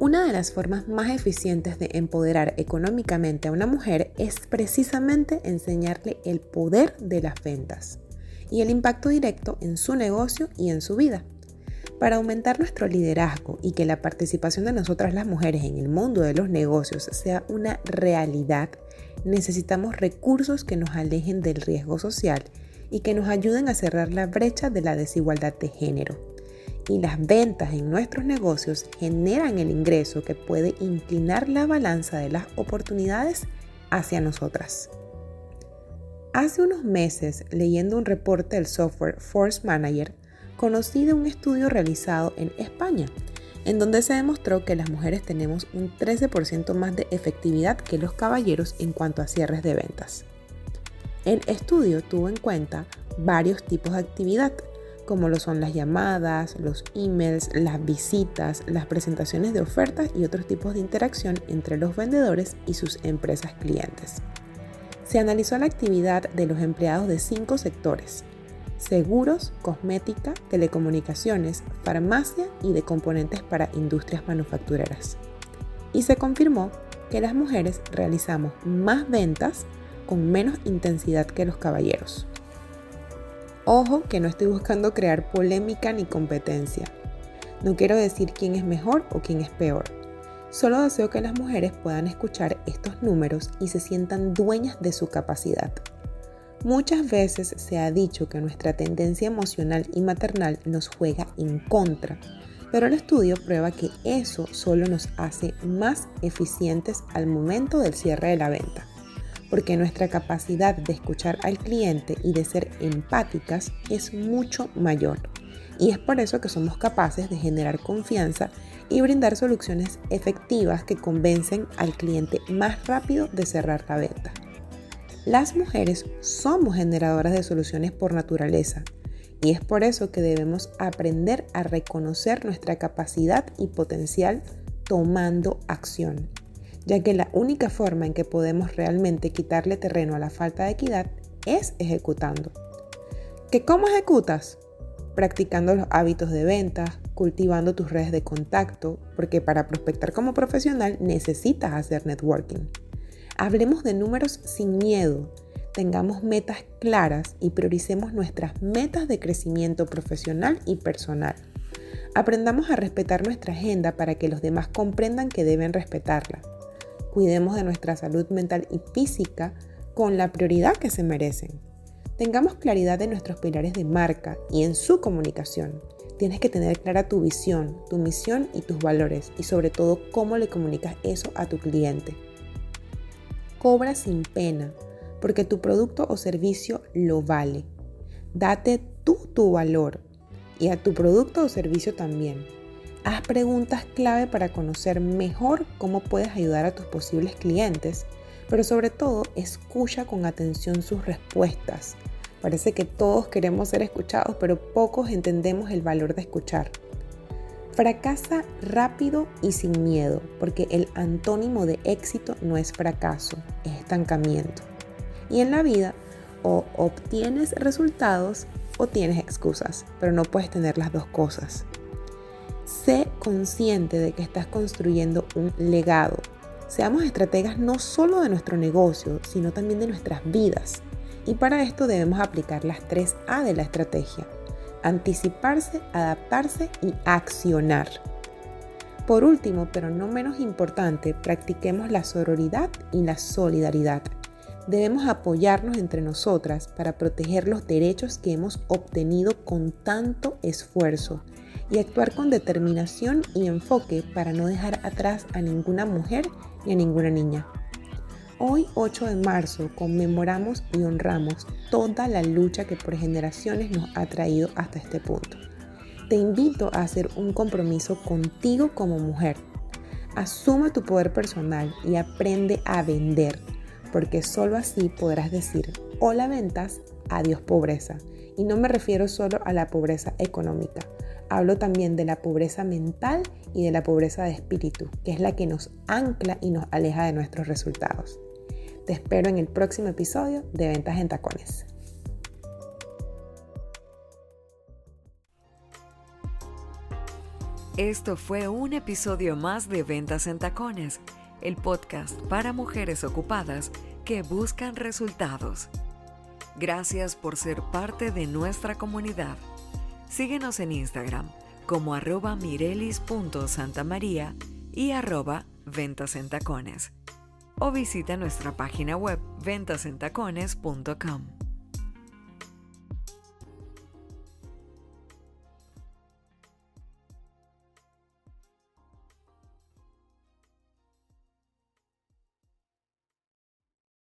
Una de las formas más eficientes de empoderar económicamente a una mujer es precisamente enseñarle el poder de las ventas y el impacto directo en su negocio y en su vida. Para aumentar nuestro liderazgo y que la participación de nosotras las mujeres en el mundo de los negocios sea una realidad, necesitamos recursos que nos alejen del riesgo social y que nos ayuden a cerrar la brecha de la desigualdad de género y las ventas en nuestros negocios generan el ingreso que puede inclinar la balanza de las oportunidades hacia nosotras. Hace unos meses, leyendo un reporte del software Force Manager, conocí de un estudio realizado en España, en donde se demostró que las mujeres tenemos un 13% más de efectividad que los caballeros en cuanto a cierres de ventas. El estudio tuvo en cuenta varios tipos de actividad, como lo son las llamadas, los emails, las visitas, las presentaciones de ofertas y otros tipos de interacción entre los vendedores y sus empresas clientes. Se analizó la actividad de los empleados de cinco sectores, seguros, cosmética, telecomunicaciones, farmacia y de componentes para industrias manufactureras. Y se confirmó que las mujeres realizamos más ventas con menos intensidad que los caballeros. Ojo que no estoy buscando crear polémica ni competencia. No quiero decir quién es mejor o quién es peor. Solo deseo que las mujeres puedan escuchar estos números y se sientan dueñas de su capacidad. Muchas veces se ha dicho que nuestra tendencia emocional y maternal nos juega en contra, pero el estudio prueba que eso solo nos hace más eficientes al momento del cierre de la venta porque nuestra capacidad de escuchar al cliente y de ser empáticas es mucho mayor. Y es por eso que somos capaces de generar confianza y brindar soluciones efectivas que convencen al cliente más rápido de cerrar la venta. Las mujeres somos generadoras de soluciones por naturaleza y es por eso que debemos aprender a reconocer nuestra capacidad y potencial tomando acción ya que la única forma en que podemos realmente quitarle terreno a la falta de equidad es ejecutando. ¿Que cómo ejecutas? Practicando los hábitos de venta, cultivando tus redes de contacto, porque para prospectar como profesional necesitas hacer networking. Hablemos de números sin miedo, tengamos metas claras y prioricemos nuestras metas de crecimiento profesional y personal. Aprendamos a respetar nuestra agenda para que los demás comprendan que deben respetarla Cuidemos de nuestra salud mental y física con la prioridad que se merecen. Tengamos claridad de nuestros pilares de marca y en su comunicación. Tienes que tener clara tu visión, tu misión y tus valores y sobre todo cómo le comunicas eso a tu cliente. Cobra sin pena porque tu producto o servicio lo vale. Date tú tu valor y a tu producto o servicio también. Haz preguntas clave para conocer mejor cómo puedes ayudar a tus posibles clientes, pero sobre todo escucha con atención sus respuestas. Parece que todos queremos ser escuchados, pero pocos entendemos el valor de escuchar. Fracasa rápido y sin miedo, porque el antónimo de éxito no es fracaso, es estancamiento. Y en la vida o obtienes resultados o tienes excusas, pero no puedes tener las dos cosas. Sé consciente de que estás construyendo un legado. Seamos estrategas no solo de nuestro negocio, sino también de nuestras vidas. Y para esto debemos aplicar las tres A de la estrategia. Anticiparse, adaptarse y accionar. Por último, pero no menos importante, practiquemos la sororidad y la solidaridad. Debemos apoyarnos entre nosotras para proteger los derechos que hemos obtenido con tanto esfuerzo y actuar con determinación y enfoque para no dejar atrás a ninguna mujer ni a ninguna niña. Hoy 8 de marzo conmemoramos y honramos toda la lucha que por generaciones nos ha traído hasta este punto. Te invito a hacer un compromiso contigo como mujer, Asume tu poder personal y aprende a vender, porque solo así podrás decir hola ventas, adiós pobreza. Y no me refiero solo a la pobreza económica, hablo también de la pobreza mental y de la pobreza de espíritu, que es la que nos ancla y nos aleja de nuestros resultados. Te espero en el próximo episodio de Ventas en Tacones. Esto fue un episodio más de Ventas en Tacones, el podcast para mujeres ocupadas que buscan resultados. Gracias por ser parte de nuestra comunidad. Síguenos en Instagram como arroba mirelis.santamaría y arroba ventas en tacones. O visita nuestra página web ventasentacones.com.